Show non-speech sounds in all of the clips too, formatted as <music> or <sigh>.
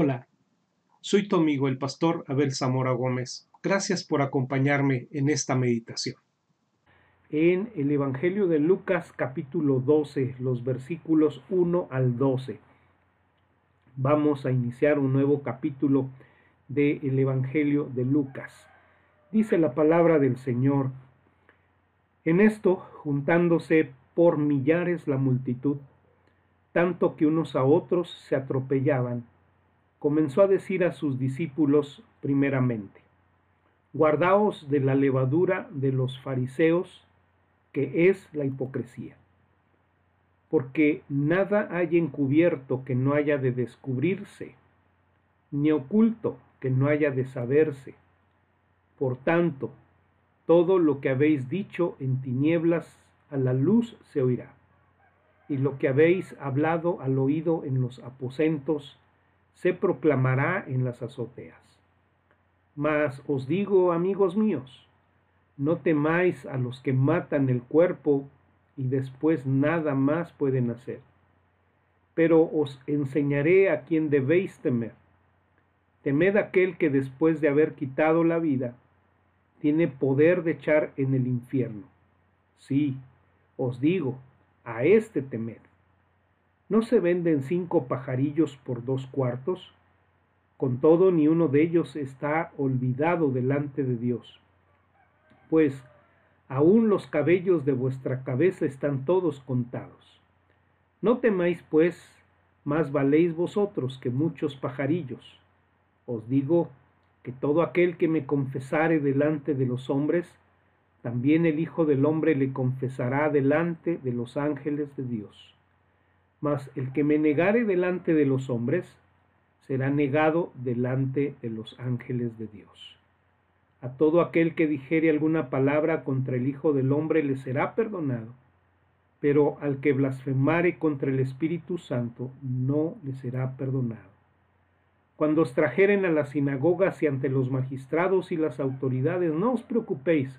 Hola, soy tu amigo el pastor Abel Zamora Gómez. Gracias por acompañarme en esta meditación. En el Evangelio de Lucas capítulo 12, los versículos 1 al 12, vamos a iniciar un nuevo capítulo del Evangelio de Lucas. Dice la palabra del Señor. En esto, juntándose por millares la multitud, tanto que unos a otros se atropellaban, comenzó a decir a sus discípulos primeramente, guardaos de la levadura de los fariseos, que es la hipocresía, porque nada hay encubierto que no haya de descubrirse, ni oculto que no haya de saberse. Por tanto, todo lo que habéis dicho en tinieblas a la luz se oirá, y lo que habéis hablado al oído en los aposentos se proclamará en las azoteas. Mas os digo, amigos míos, no temáis a los que matan el cuerpo y después nada más pueden hacer. Pero os enseñaré a quien debéis temer. Temed aquel que después de haber quitado la vida, tiene poder de echar en el infierno. Sí, os digo, a éste temed. ¿No se venden cinco pajarillos por dos cuartos? Con todo, ni uno de ellos está olvidado delante de Dios. Pues aún los cabellos de vuestra cabeza están todos contados. No temáis, pues, más valéis vosotros que muchos pajarillos. Os digo que todo aquel que me confesare delante de los hombres, también el Hijo del Hombre le confesará delante de los ángeles de Dios. Mas el que me negare delante de los hombres, será negado delante de los ángeles de Dios. A todo aquel que dijere alguna palabra contra el Hijo del Hombre le será perdonado, pero al que blasfemare contra el Espíritu Santo no le será perdonado. Cuando os trajeren a las sinagogas y ante los magistrados y las autoridades, no os preocupéis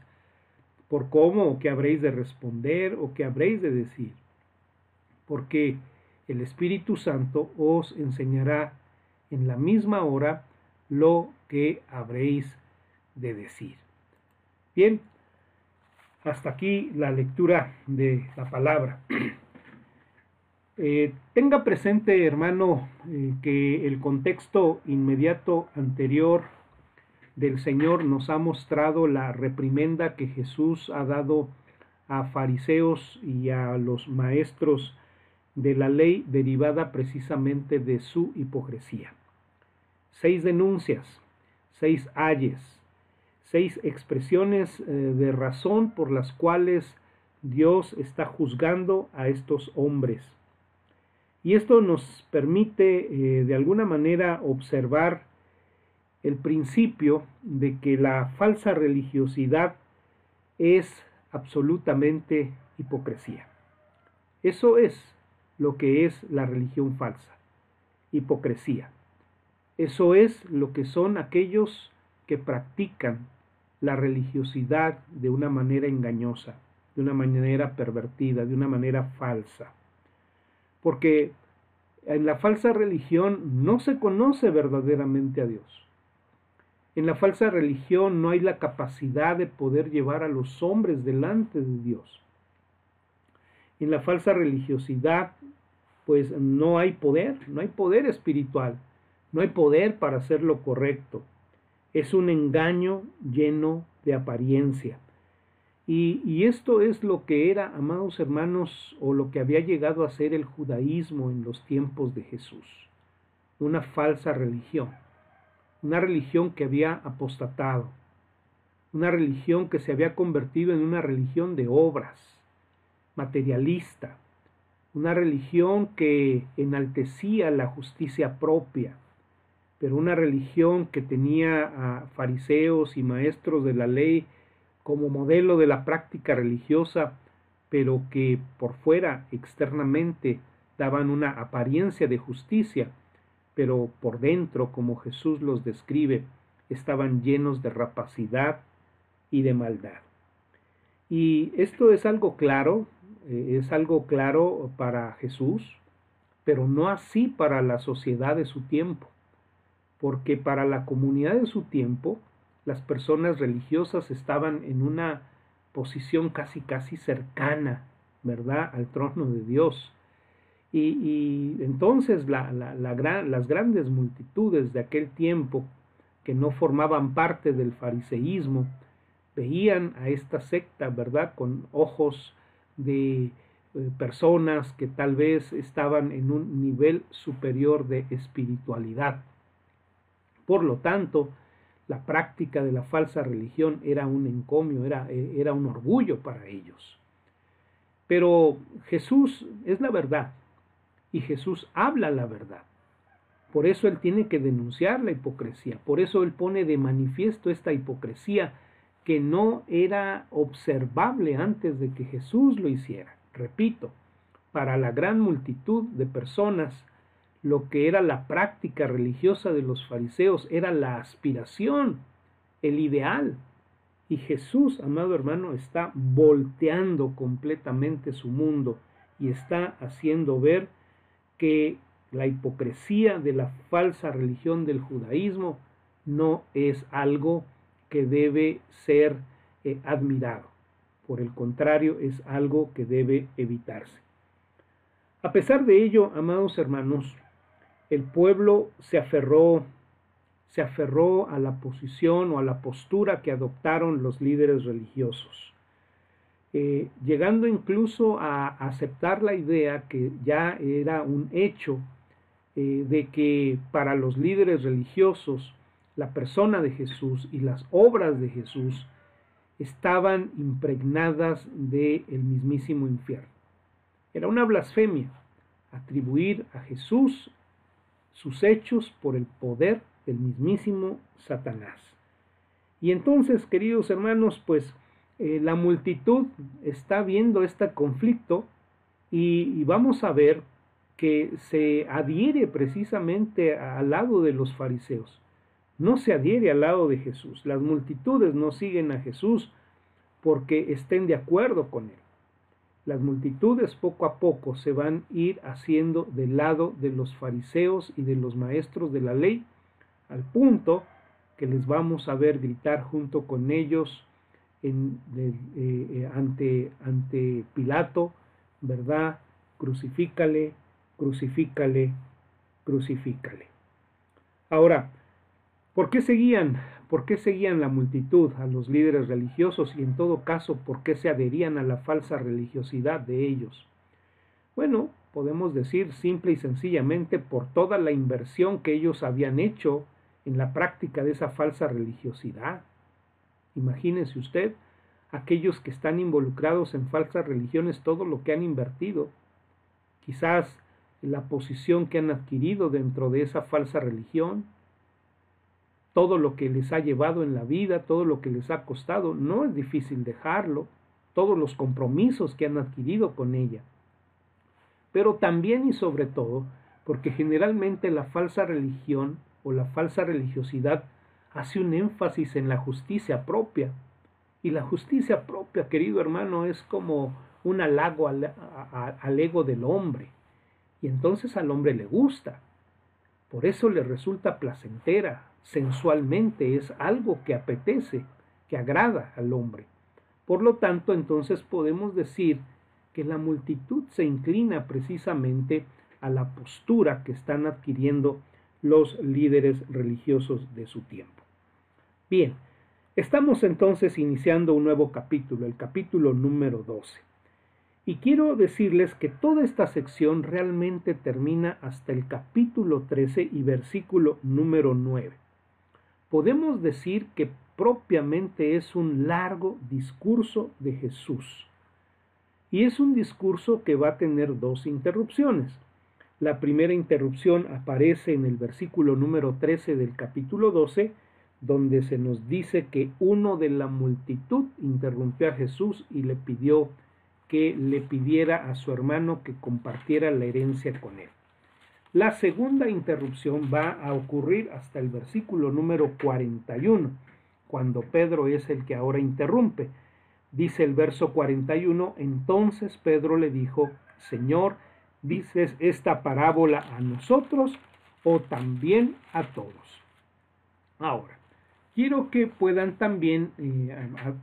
por cómo o qué habréis de responder o qué habréis de decir porque el Espíritu Santo os enseñará en la misma hora lo que habréis de decir. Bien, hasta aquí la lectura de la palabra. <clears throat> Eh, tenga presente, hermano, eh, que el contexto inmediato anterior del Señor nos ha mostrado la reprimenda que Jesús ha dado a fariseos y a los maestros de la ley derivada precisamente de su hipocresía. Seis denuncias, seis ayes, seis expresiones eh, de razón por las cuales Dios está juzgando a estos hombres. Y esto nos permite eh, de alguna manera observar el principio de que la falsa religiosidad es absolutamente hipocresía. Eso es lo que es la religión falsa, hipocresía. Eso es lo que son aquellos que practican la religiosidad de una manera engañosa, de una manera pervertida, de una manera falsa. Porque en la falsa religión no se conoce verdaderamente a Dios. En la falsa religión no hay la capacidad de poder llevar a los hombres delante de Dios. En la falsa religiosidad, pues no hay poder, no hay poder espiritual, no hay poder para hacer lo correcto. Es un engaño lleno de apariencia. Y, esto es lo que era, amados hermanos, o lo que había llegado a ser el judaísmo en los tiempos de Jesús. Una falsa religión. Una religión que había apostatado. Una religión que se había convertido en una religión de obras materialista, una religión que enaltecía la justicia propia, pero una religión que tenía a fariseos y maestros de la ley como modelo de la práctica religiosa, pero que por fuera, externamente, daban una apariencia de justicia, pero por dentro, como Jesús los describe, estaban llenos de rapacidad y de maldad. Y esto es algo claro eh, es algo claro para Jesús, pero no así para la sociedad de su tiempo. porque para la comunidad de su tiempo, las personas religiosas estaban en una posición casi casi cercana, ¿verdad?, al trono de Dios. Y, entonces las grandes multitudes de aquel tiempo que no formaban parte del fariseísmo, veían a esta secta, ¿verdad?, con ojos de eh, personas que tal vez estaban en un nivel superior de espiritualidad. Por lo tanto, la práctica de la falsa religión era un encomio, era, eh, era un orgullo para ellos. Pero Jesús es la verdad y Jesús habla la verdad. Por eso Él tiene que denunciar la hipocresía, por eso Él pone de manifiesto esta hipocresía que no era observable antes de que Jesús lo hiciera. Repito, para la gran multitud de personas, lo que era la práctica religiosa de los fariseos era la aspiración, el ideal. Y Jesús, amado hermano, está volteando completamente su mundo y está haciendo ver que la hipocresía de la falsa religión del judaísmo no es algo que debe ser eh, admirado. Por el contrario, es algo que debe evitarse. A pesar de ello, amados hermanos, el pueblo se aferró, se aferró a la posición o a la postura que adoptaron los líderes religiosos, eh, llegando incluso a aceptar la idea que ya era un hecho eh, de que para los líderes religiosos la persona de Jesús y las obras de Jesús estaban impregnadas del el mismísimo infierno. Era una blasfemia atribuir a Jesús sus hechos por el poder del mismísimo Satanás. Y entonces, queridos hermanos, pues eh, la multitud está viendo este conflicto y vamos a ver que se adhiere precisamente al lado de los fariseos no se adhiere al lado de Jesús. Las multitudes no siguen a Jesús porque estén de acuerdo con él. Las multitudes poco a poco se van a ir haciendo del lado de los fariseos y de los maestros de la ley, al punto que les vamos a ver gritar junto con ellos en, eh, eh, ante, ante Pilato, ¿verdad? Crucifícale, crucifícale, crucifícale. Ahora, ¿Por qué seguían? ¿Por qué seguían la multitud a los líderes religiosos y en todo caso por qué se adherían a la falsa religiosidad de ellos? Bueno, podemos decir simple y sencillamente por toda la inversión que ellos habían hecho en la práctica de esa falsa religiosidad. Imagínense usted, aquellos que están involucrados en falsas religiones, todo lo que han invertido, quizás la posición que han adquirido dentro de esa falsa religión, todo lo que les ha llevado en la vida, todo lo que les ha costado, no es difícil dejarlo, todos los compromisos que han adquirido con ella. Pero también y sobre todo, porque generalmente la falsa religión o la falsa religiosidad hace un énfasis en la justicia propia. Y la justicia propia, querido hermano, es como un halago al, al ego del hombre. Y entonces al hombre le gusta. Por eso le resulta placentera, sensualmente, es algo que apetece, que agrada al hombre. Por lo tanto, entonces podemos decir que la multitud se inclina precisamente a la postura que están adquiriendo los líderes religiosos de su tiempo. Bien, estamos entonces iniciando un nuevo capítulo, el capítulo número 12. Y quiero decirles que toda esta sección realmente termina hasta el capítulo 13 y versículo número 9 podemos decir que propiamente es un largo discurso de Jesús. Y es un discurso que va a tener dos interrupciones. La primera interrupción aparece en el versículo número 13 del capítulo 12, donde se nos dice que uno de la multitud interrumpió a Jesús y le pidió que le pidiera a su hermano que compartiera la herencia con él. La segunda interrupción va a ocurrir hasta el versículo número 41, cuando Pedro es el que ahora interrumpe. Dice el verso 41, entonces Pedro le dijo, Señor, ¿dices esta parábola a nosotros o también a todos? Ahora, quiero que puedan también eh,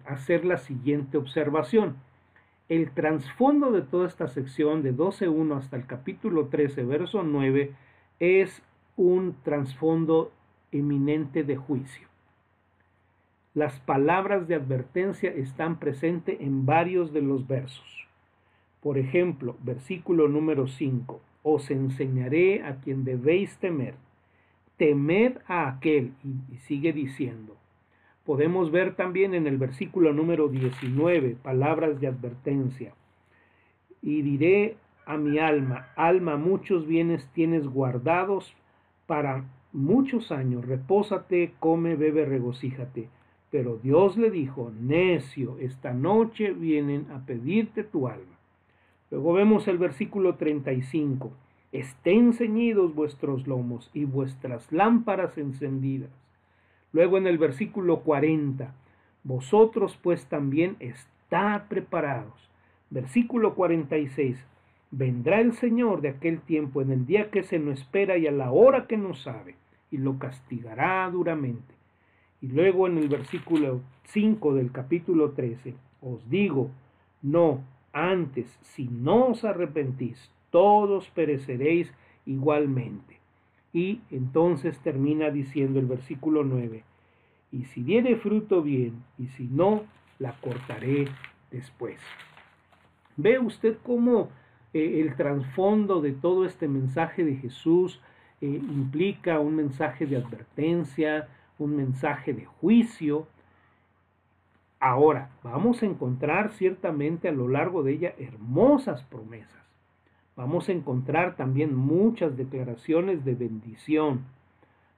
hacer la siguiente observación. El trasfondo de toda esta sección de 12.1 hasta el capítulo 13, verso 9, es un trasfondo eminente de juicio. Las palabras de advertencia están presentes en varios de los versos. Por ejemplo, versículo número 5, os enseñaré a quien debéis temer. Temed a aquel, y, sigue diciendo. Podemos ver también en el versículo número 19, palabras de advertencia. Y diré a mi alma, alma, muchos bienes tienes guardados para muchos años, repósate, come, bebe, regocíjate. Pero Dios le dijo, necio, esta noche vienen a pedirte tu alma. Luego vemos el versículo 35. Estén ceñidos vuestros lomos y vuestras lámparas encendidas. Luego en el versículo 40. Vosotros pues también estad preparados. Versículo 46. Vendrá el Señor de aquel tiempo en el día que se nos espera y a la hora que no sabe, y lo castigará duramente y luego en el versículo 5 del capítulo 13, os digo, no, antes, si no os arrepentís, todos pereceréis igualmente. Y entonces termina diciendo el versículo 9, y si diere fruto bien, y si no, la cortaré después. Ve usted cómo eh, el trasfondo de todo este mensaje de Jesús eh, implica un mensaje de advertencia, un mensaje de juicio. Ahora, vamos a encontrar ciertamente a lo largo de ella hermosas promesas. Vamos a encontrar también muchas declaraciones de bendición.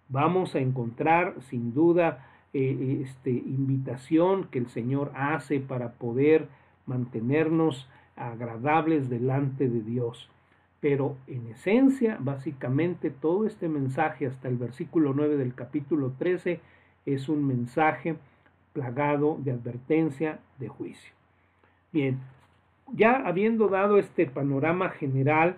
Vamos a encontrar sin duda eh, este, invitación que el Señor hace para poder mantenernos agradables delante de Dios. Pero en esencia, básicamente todo este mensaje hasta el versículo 9 del capítulo 13 es un mensaje plagado de advertencia, de juicio. Bien, ya habiendo dado este panorama general,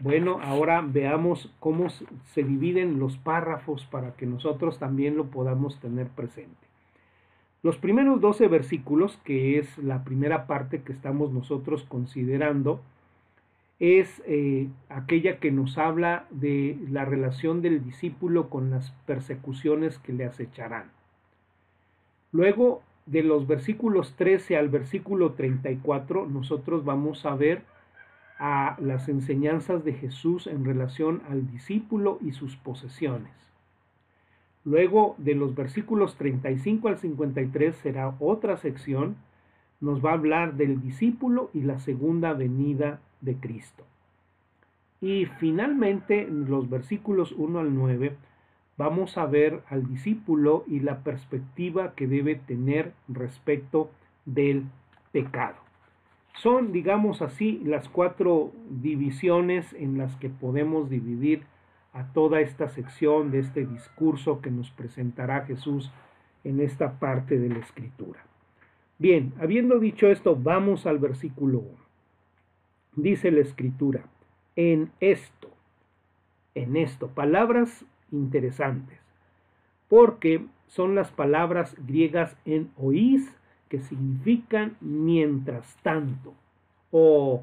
bueno, ahora veamos cómo se dividen los párrafos para que nosotros también lo podamos tener presente. Los primeros 12 versículos, que es la primera parte que estamos nosotros considerando, es eh, aquella que nos habla de la relación del discípulo con las persecuciones que le acecharán. Luego, de los versículos 13 al versículo 34, nosotros vamos a ver a las enseñanzas de Jesús en relación al discípulo y sus posesiones. Luego, de los versículos 35 al 53 será otra sección, nos va a hablar del discípulo y la segunda venida de Cristo. Y finalmente, en los versículos 1 al 9, vamos a ver al discípulo y la perspectiva que debe tener respecto del pecado. Son, digamos así, las cuatro divisiones en las que podemos dividir a toda esta sección de este discurso que nos presentará Jesús en esta parte de la escritura. Bien, habiendo dicho esto, vamos al versículo 1 dice la escritura, en esto, en esto, palabras interesantes, porque son las palabras griegas en oís que significan mientras tanto o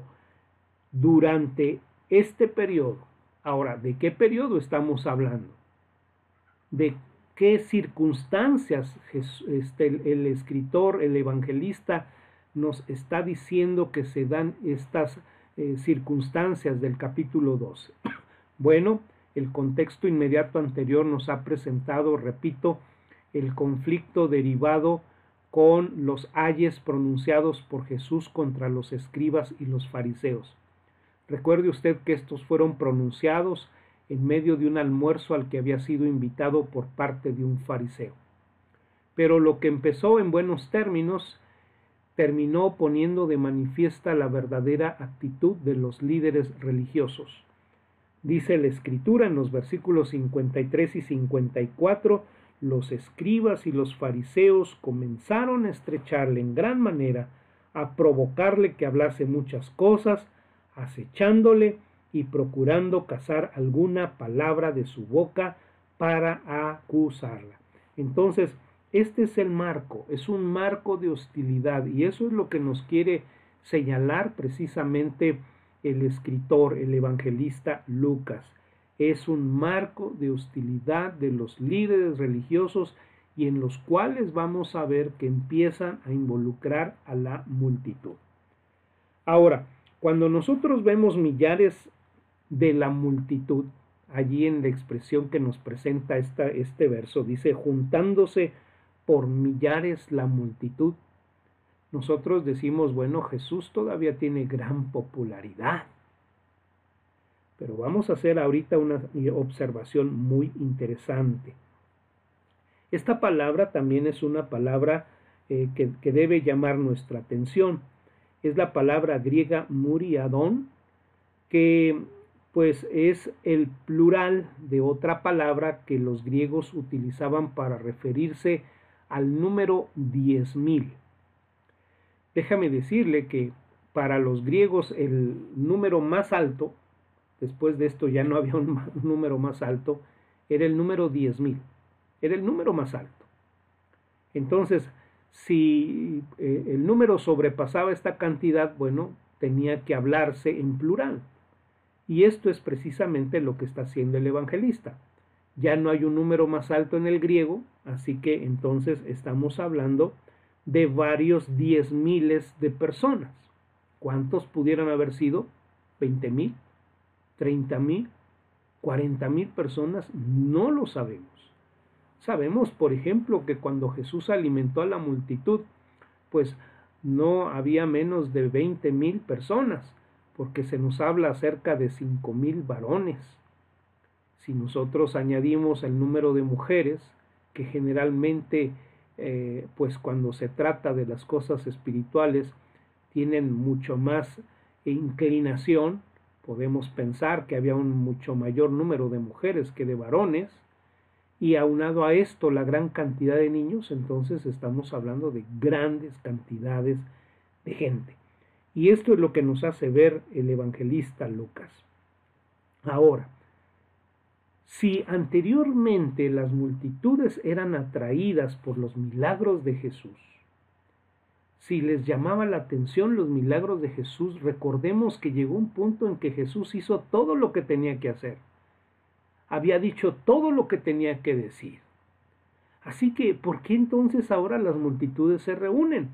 durante este periodo. Ahora, ¿de qué periodo estamos hablando? ¿De qué circunstancias este, el escritor, el evangelista, nos está diciendo que se dan estas eh, circunstancias del capítulo 12. <clears throat> Bueno, el contexto inmediato anterior nos ha presentado, repito, el conflicto derivado con los ayes pronunciados por Jesús contra los escribas y los fariseos. Recuerde usted que estos fueron pronunciados en medio de un almuerzo al que había sido invitado por parte de un fariseo. Pero lo que empezó en buenos términos terminó poniendo de manifiesta la verdadera actitud de los líderes religiosos. Dice la escritura en los versículos 53 y 54, los escribas y los fariseos comenzaron a estrecharle en gran manera, a provocarle que hablase muchas cosas, acechándole y procurando cazar alguna palabra de su boca para acusarla. Entonces, este es el marco, es un marco de hostilidad y eso es lo que nos quiere señalar precisamente el escritor, el evangelista Lucas. Es un marco de hostilidad de los líderes religiosos y en los cuales vamos a ver que empiezan a involucrar a la multitud. Ahora, cuando nosotros vemos millares de la multitud, allí en la expresión que nos presenta esta, este verso, dice, juntándose por millares la multitud, nosotros decimos, bueno, Jesús todavía tiene gran popularidad. Pero vamos a hacer ahorita una observación muy interesante. Esta palabra también es una palabra eh, que, que, debe llamar nuestra atención. Es la palabra griega muriadón, que pues es el plural de otra palabra que los griegos utilizaban para referirse al número 10.000. Déjame decirle que para los griegos el número más alto, después de esto ya no <laughs> había un, número más alto, era el número 10.000 era el número más alto. Entonces, si eh, el número sobrepasaba esta cantidad, bueno, tenía que hablarse en plural. Y esto es precisamente lo que está haciendo el evangelista. Ya no hay un número más alto en el griego, así que entonces estamos hablando de varios diez miles de personas. ¿Cuántos pudieran haber sido? ¿20 mil? ¿30 mil? ¿40 mil personas? No lo sabemos. Sabemos, por ejemplo, que cuando Jesús alimentó a la multitud, pues no había menos de 20 mil personas, porque se nos habla acerca de 5 mil varones. Si nosotros añadimos el número de mujeres, que generalmente, eh, pues cuando se trata de las cosas espirituales, tienen mucho más inclinación, podemos pensar que había un mucho mayor número de mujeres que de varones, y aunado a esto la gran cantidad de niños, entonces estamos hablando de grandes cantidades de gente. Y esto es lo que nos hace ver el evangelista Lucas. Ahora, si anteriormente las multitudes eran atraídas por los milagros de Jesús, si les llamaba la atención los milagros de Jesús, recordemos que llegó un punto en que Jesús hizo todo lo que tenía que hacer había dicho todo lo que tenía que decir. Así que, ¿por qué entonces ahora las multitudes se reúnen?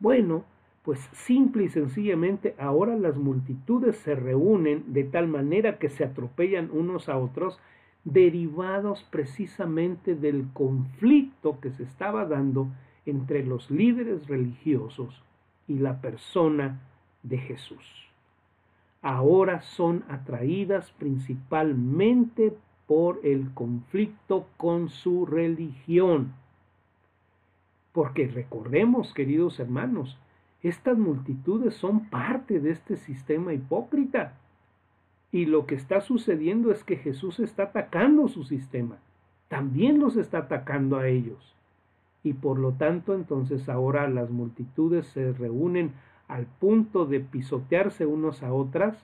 Bueno, pues simple y sencillamente ahora las multitudes se reúnen de tal manera que se atropellan unos a otros, derivados precisamente del conflicto que se estaba dando entre los líderes religiosos y la persona de Jesús ahora son atraídas principalmente por el conflicto con su religión. Porque recordemos, queridos hermanos, estas multitudes son parte de este sistema hipócrita. Y lo que está sucediendo es que Jesús está atacando su sistema. También los está atacando a ellos. Y por lo tanto entonces ahora las multitudes se reúnen al punto de pisotearse unos a otras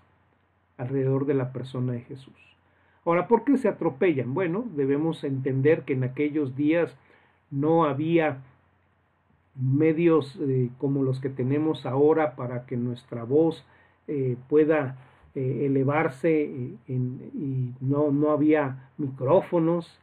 alrededor de la persona de Jesús. Ahora, ¿por qué se atropellan? Bueno, debemos entender que en aquellos días no había medios eh, como los que tenemos ahora para que nuestra voz eh, pueda eh, elevarse y no, no había micrófonos,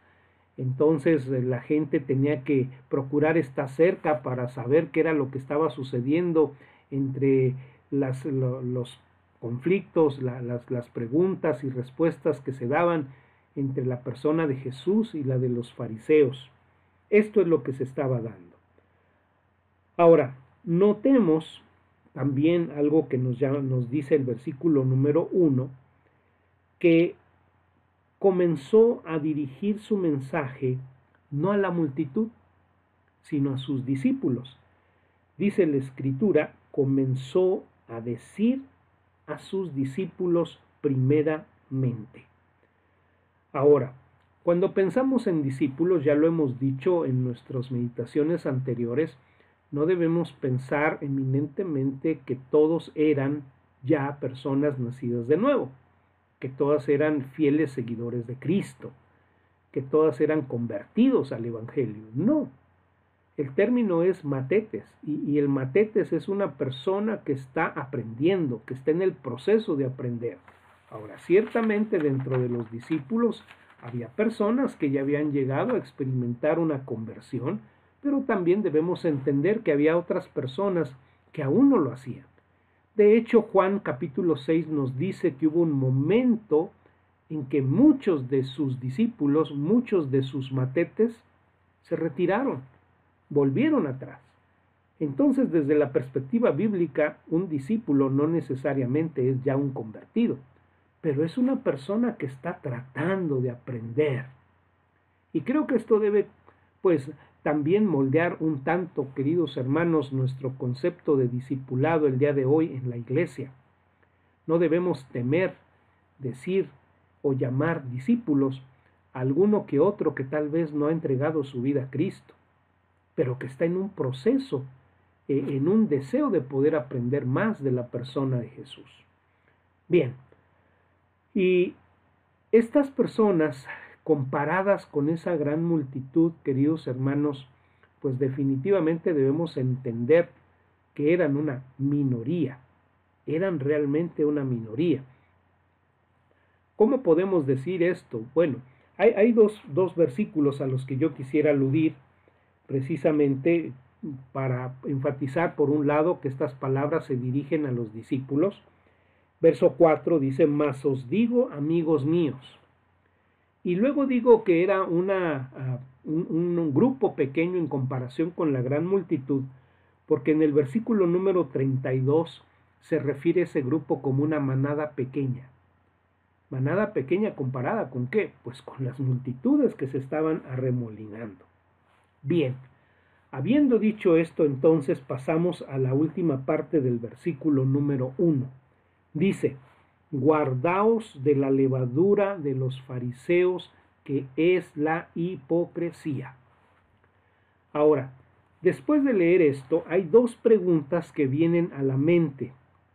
entonces la gente tenía que procurar estar cerca para saber qué era lo que estaba sucediendo entre las, los conflictos, las, las preguntas y respuestas que se daban entre la persona de Jesús y la de los fariseos. Esto es lo que se estaba dando. Ahora, notemos también algo que nos, nos dice el versículo número uno, que comenzó a dirigir su mensaje no a la multitud, sino a sus discípulos. Dice la escritura, comenzó a decir a sus discípulos primeramente. Ahora, cuando pensamos en discípulos, ya lo hemos dicho en nuestras meditaciones anteriores, no debemos pensar eminentemente que todos eran ya personas nacidas de nuevo, que todas eran fieles seguidores de Cristo, que todas eran convertidos al Evangelio. No. El término es matetes y, y, el matetes es una persona que está aprendiendo, que está en el proceso de aprender. Ahora, ciertamente dentro de los discípulos había personas que ya habían llegado a experimentar una conversión, pero también debemos entender que había otras personas que aún no lo hacían. De hecho, Juan capítulo 6 nos dice que hubo un momento en que muchos de sus discípulos, muchos de sus matetes, se retiraron, volvieron atrás. Entonces, desde la perspectiva bíblica, un discípulo no necesariamente es ya un convertido, pero es una persona que está tratando de aprender. Y creo que esto debe, pues, también moldear un tanto, queridos hermanos, nuestro concepto de discipulado el día de hoy en la iglesia. No debemos temer decir o llamar discípulos a alguno que otro que tal vez no ha entregado su vida a Cristo, pero que está en un proceso, eh, en un deseo de poder aprender más de la persona de Jesús. Bien, y estas personas comparadas con esa gran multitud, queridos hermanos, pues definitivamente debemos entender que eran una minoría, eran realmente una minoría. ¿Cómo podemos decir esto? Bueno, hay, dos, dos versículos a los que yo quisiera aludir precisamente para enfatizar por un lado que estas palabras se dirigen a los discípulos. Verso 4 dice, mas os digo, amigos míos, y luego digo que era una, ah, un, un, grupo pequeño en comparación con la gran multitud, porque en el versículo número 32 se refiere a ese grupo como una manada pequeña. Manada pequeña comparada con qué? Pues con las multitudes que se estaban arremolinando. Bien, habiendo dicho esto, entonces pasamos a la última parte del versículo número 1. Dice, guardaos de la levadura de los fariseos, que es la hipocresía. Ahora, después de leer esto, hay dos preguntas que vienen a la mente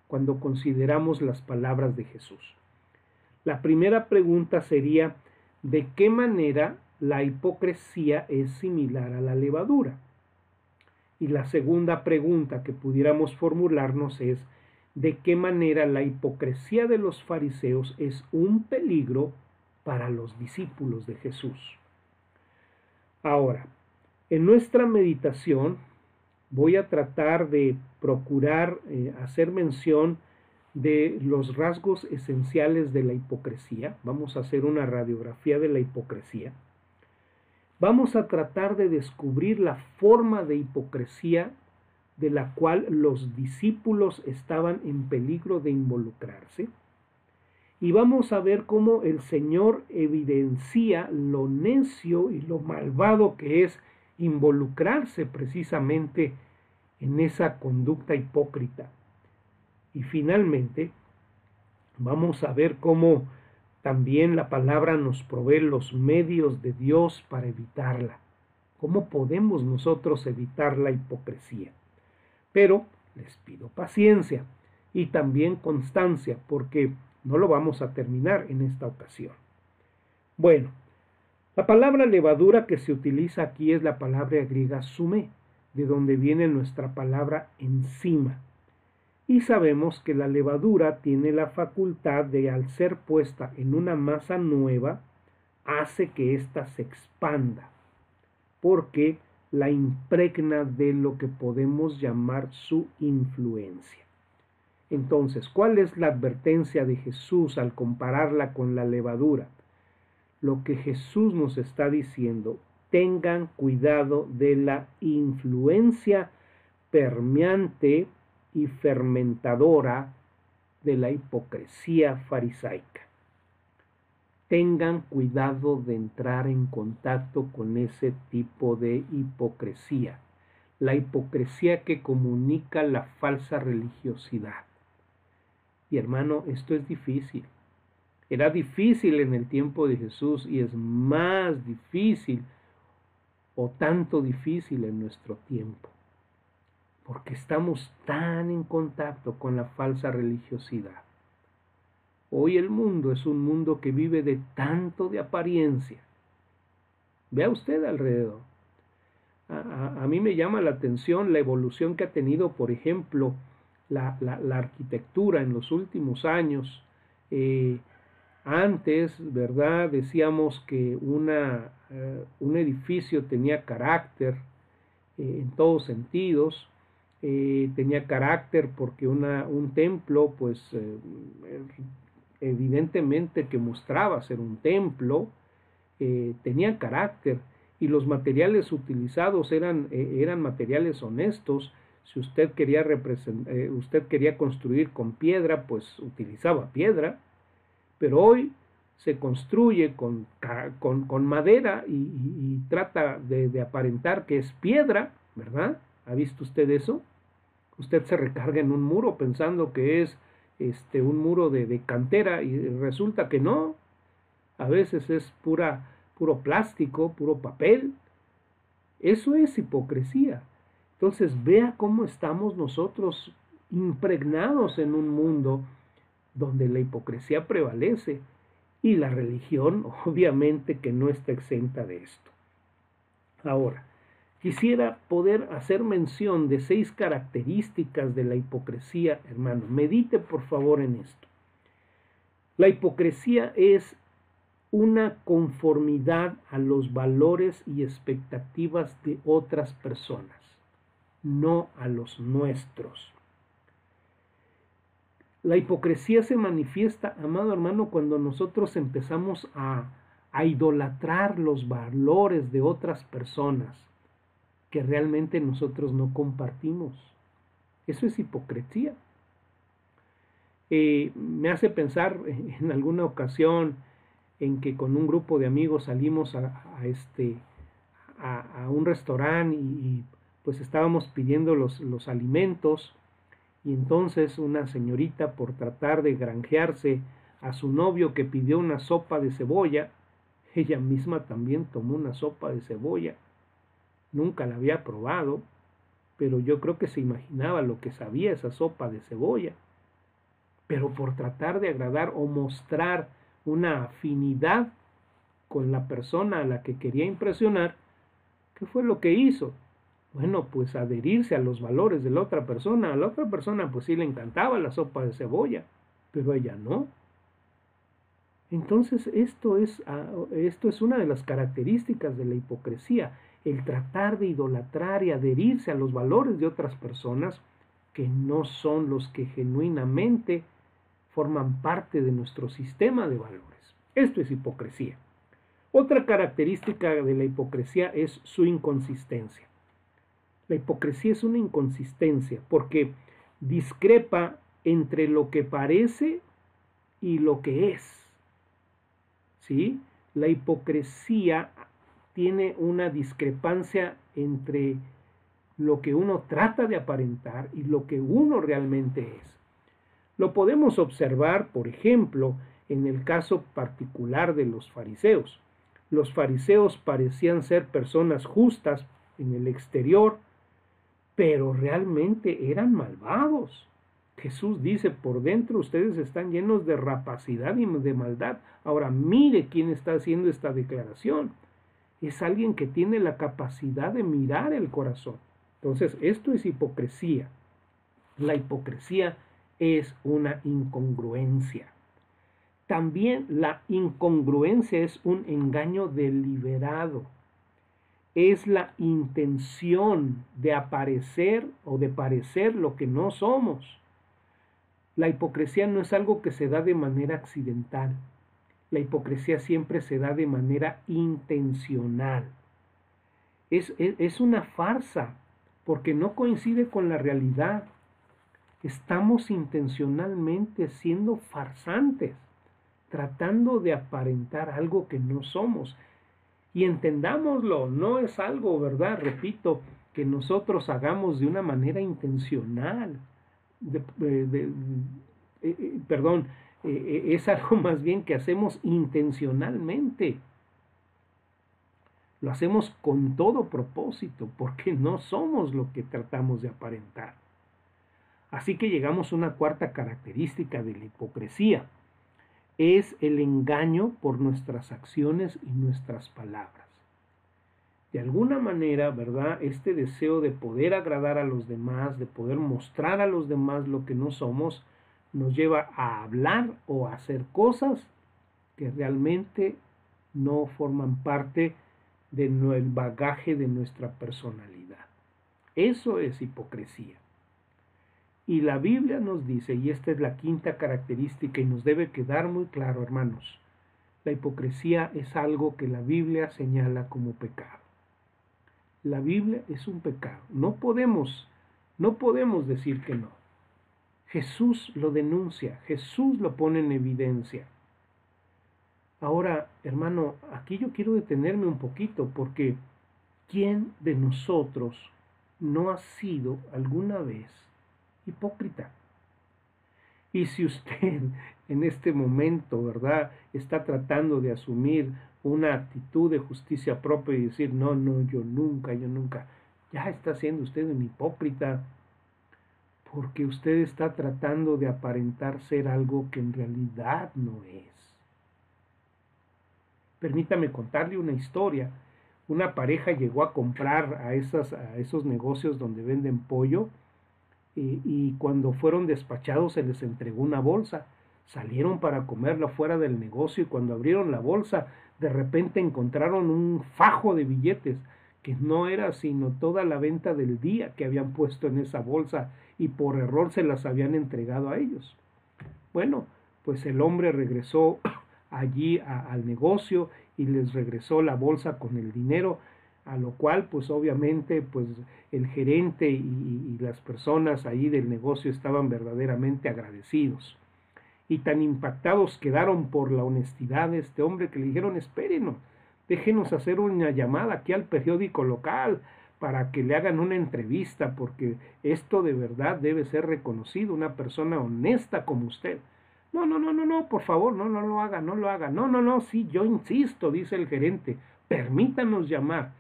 cuando consideramos las palabras de Jesús. La primera pregunta sería, ¿de qué manera la hipocresía es similar a la levadura? Y la segunda pregunta que pudiéramos formularnos es, de qué manera la hipocresía de los fariseos es un peligro para los discípulos de Jesús. Ahora, en nuestra meditación voy a tratar de procurar eh, hacer mención de los rasgos esenciales de la hipocresía. Vamos a hacer una radiografía de la hipocresía. Vamos a tratar de descubrir la forma de hipocresía de la cual los discípulos estaban en peligro de involucrarse. Y vamos a ver cómo el Señor evidencia lo necio y lo malvado que es involucrarse precisamente en esa conducta hipócrita. Y finalmente, vamos a ver cómo también la palabra nos provee los medios de Dios para evitarla. ¿Cómo podemos nosotros evitar la hipocresía? Pero les pido paciencia y también constancia porque no lo vamos a terminar en esta ocasión. Bueno, la palabra levadura que se utiliza aquí es la palabra griega sume, de donde viene nuestra palabra encima. Y sabemos que la levadura tiene la facultad de, al ser puesta en una masa nueva, hace que ésta se expanda, porque la impregna de lo que podemos llamar su influencia. Entonces, ¿cuál es la advertencia de Jesús al compararla con la levadura? Lo que Jesús nos está diciendo, tengan cuidado de la influencia permeante y fermentadora de la hipocresía farisaica tengan cuidado de entrar en contacto con ese tipo de hipocresía, la hipocresía que comunica la falsa religiosidad. Y hermano, esto es difícil. Era difícil en el tiempo de Jesús y es más difícil o tanto difícil en nuestro tiempo, porque estamos tan en contacto con la falsa religiosidad. Hoy el mundo es un mundo que vive de tanto de apariencia, Vea usted alrededor. A, mí me llama la atención la evolución que ha tenido, por ejemplo, la, arquitectura en los últimos años. Eh, antes, ¿verdad? Decíamos que una, eh, un edificio tenía carácter eh, en todos sentidos, tenía carácter porque una, un templo, pues evidentemente que mostraba ser un templo, tenía carácter y los materiales utilizados eran, eh, eran materiales honestos. Si usted quería, eh, usted quería construir con piedra, pues utilizaba piedra, pero hoy se construye con, con, madera y, trata de, aparentar que es piedra, ¿verdad? ¿Ha visto usted eso? Usted se recarga en un muro pensando que es este, un muro de, de cantera y resulta que no. A veces es pura puro plástico, puro papel. Eso es hipocresía. Entonces vea cómo estamos nosotros impregnados en un mundo donde la hipocresía prevalece y la religión <laughs> obviamente que no está exenta de esto. Ahora, quisiera poder hacer mención de seis características de la hipocresía, hermano. Medite por favor en esto. La hipocresía es una conformidad a los valores y expectativas de otras personas, no a los nuestros. La hipocresía se manifiesta, amado hermano, cuando nosotros empezamos a, idolatrar los valores de otras personas que realmente nosotros no compartimos. Eso es hipocresía. Eh, me hace pensar <laughs> en alguna ocasión, en que con un grupo de amigos salimos a, este, a, un restaurante y, pues estábamos pidiendo los, los alimentos y entonces una señorita por tratar de granjearse a su novio que pidió una sopa de cebolla, <laughs> ella misma también tomó una sopa de cebolla. Nunca la había probado, pero yo creo que se imaginaba lo que sabía esa sopa de cebolla. Pero por tratar de agradar o mostrar una afinidad con la persona a la que quería impresionar, ¿qué fue lo que hizo? Bueno, pues adherirse a los valores de la otra persona. A la otra persona pues sí le encantaba la sopa de cebolla, pero a ella no. Entonces esto es, ah, esto es una de las características de la hipocresía, el tratar de idolatrar y adherirse a los valores de otras personas que no son los que genuinamente forman parte de nuestro sistema de valores. Esto es hipocresía. Otra característica de la hipocresía es su inconsistencia. La hipocresía es una inconsistencia porque discrepa entre lo que parece y lo que es. ¿Sí? La hipocresía tiene una discrepancia entre lo que uno trata de aparentar y lo que uno realmente es. Lo podemos observar, por ejemplo, en el caso particular de los fariseos. Los fariseos parecían ser personas justas en el exterior, pero realmente eran malvados. Jesús dice, por dentro ustedes están llenos de rapacidad y de maldad. Ahora mire quién está haciendo esta declaración. Es alguien que tiene la capacidad de mirar el corazón. Entonces, esto es hipocresía. La hipocresía es una incongruencia. También la incongruencia es un engaño deliberado. Es la intención de aparecer o de parecer lo que no somos. La hipocresía no es algo que se da de manera accidental. La hipocresía siempre se da de manera intencional. Es, es, una farsa porque no coincide con la realidad estamos intencionalmente siendo farsantes, tratando de aparentar algo que no somos. Y entendámoslo, no es algo, ¿verdad? Repito, que nosotros hagamos de una manera intencional. Eh, eh, perdón, eh, es algo más bien que hacemos intencionalmente. Lo hacemos con todo propósito, porque no somos lo que tratamos de aparentar. Así que llegamos a una cuarta característica de la hipocresía. Es el engaño por nuestras acciones y nuestras palabras. de alguna manera, ¿verdad? Este deseo de poder agradar a los demás, de poder mostrar a los demás lo que no somos, nos lleva a hablar o a hacer cosas que realmente no forman parte del bagaje de nuestra personalidad. Eso es hipocresía. Y la Biblia nos dice, y esta es la quinta característica y nos debe quedar muy claro, hermanos, la hipocresía es algo que la Biblia señala como pecado. La Biblia es un pecado. No podemos, no podemos decir que no. Jesús lo denuncia, Jesús lo pone en evidencia. Ahora, hermano, aquí yo quiero detenerme un poquito porque ¿quién de nosotros no ha sido alguna vez hipócrita? Y si usted <laughs> en este momento, ¿verdad?, está tratando de asumir una actitud de justicia propia y decir, no, no, yo nunca, yo nunca, ya está siendo usted un hipócrita porque usted está tratando de aparentar ser algo que en realidad no es. Permítame contarle una historia. Una pareja llegó a comprar a, esos negocios donde venden pollo y, y cuando fueron despachados se les entregó una bolsa. Salieron para comerla fuera del negocio y cuando abrieron la bolsa de repente encontraron un fajo de billetes que no era sino toda la venta del día que habían puesto en esa bolsa y por error se las habían entregado a ellos. Bueno, pues el hombre regresó <clears throat> allí al negocio y les regresó la bolsa con el dinero, a lo cual pues obviamente pues el gerente y, las personas ahí del negocio estaban verdaderamente agradecidos. Y tan impactados quedaron por la honestidad de este hombre que le dijeron, espérenos, déjenos hacer una llamada aquí al periódico local para que le hagan una entrevista, porque esto de verdad debe ser reconocido, una persona honesta como usted. No, no, no, no, no, por favor, no, no lo haga, no lo haga. No, no, no, sí, yo insisto, dice el gerente, permítanos llamar.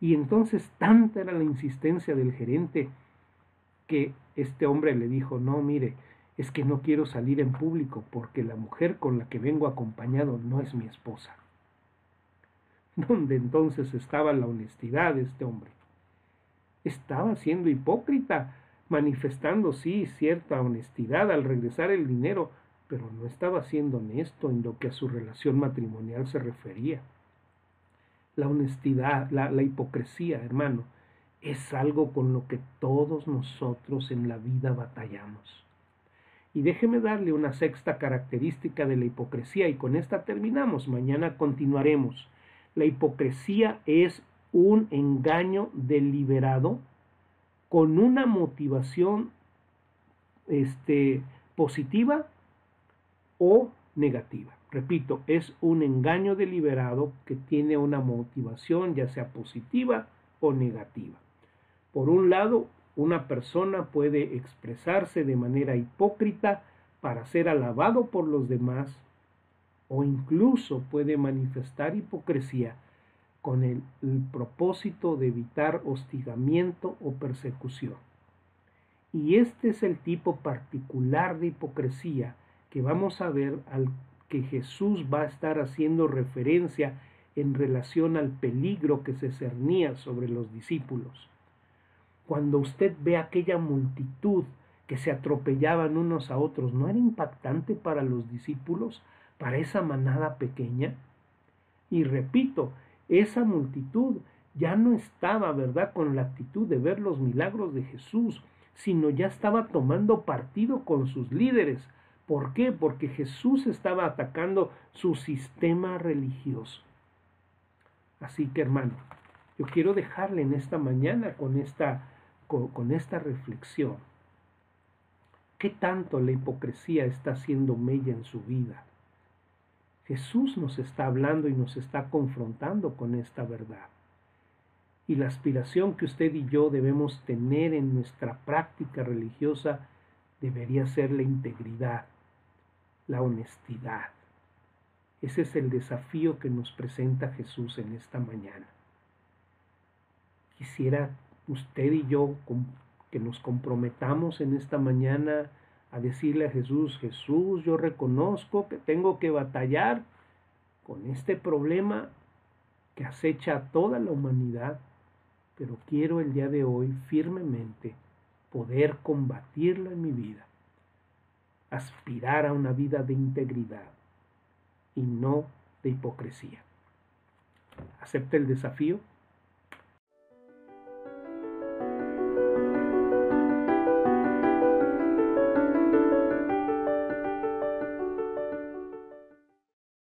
Y entonces tanta era la insistencia del gerente que este hombre le dijo, no, mire, es que no quiero salir en público porque la mujer con la que vengo acompañado no es mi esposa. ¿Dónde entonces estaba la honestidad de este hombre? Estaba siendo hipócrita, manifestando sí cierta honestidad al regresar el dinero, pero no estaba siendo honesto en lo que a su relación matrimonial se refería. La honestidad, la, la, hipocresía, hermano, es algo con lo que todos nosotros en la vida batallamos. Y déjeme darle una sexta característica de la hipocresía y con esta terminamos. Mañana continuaremos. La hipocresía es un engaño deliberado con una motivación este, positiva o negativa. Repito, es un engaño deliberado que tiene una motivación ya sea positiva o negativa. Por un lado, una persona puede expresarse de manera hipócrita para ser alabado por los demás o incluso puede manifestar hipocresía con el, propósito de evitar hostigamiento o persecución. Y este es el tipo particular de hipocresía que vamos a ver al que Jesús va a estar haciendo referencia en relación al peligro que se cernía sobre los discípulos. Cuando usted ve aquella multitud que se atropellaban unos a otros, ¿no era impactante para los discípulos, para esa manada pequeña? Y repito, esa multitud ya no estaba, ¿verdad?, con la actitud de ver los milagros de Jesús, sino ya estaba tomando partido con sus líderes, ¿Por qué? Porque Jesús estaba atacando su sistema religioso. Así que hermano, yo quiero dejarle en esta mañana con esta, con, con esta reflexión. ¿Qué tanto la hipocresía está haciendo mella en su vida? Jesús nos está hablando y nos está confrontando con esta verdad. Y la aspiración que usted y yo debemos tener en nuestra práctica religiosa debería ser la integridad, la honestidad. Ese es el desafío que nos presenta Jesús en esta mañana. Quisiera usted y yo que nos comprometamos en esta mañana a decirle a Jesús, Jesús, yo reconozco que tengo que batallar con este problema que acecha a toda la humanidad, pero quiero el día de hoy firmemente poder combatirla en mi vida, aspirar a una vida de integridad y no de hipocresía. Acepta el desafío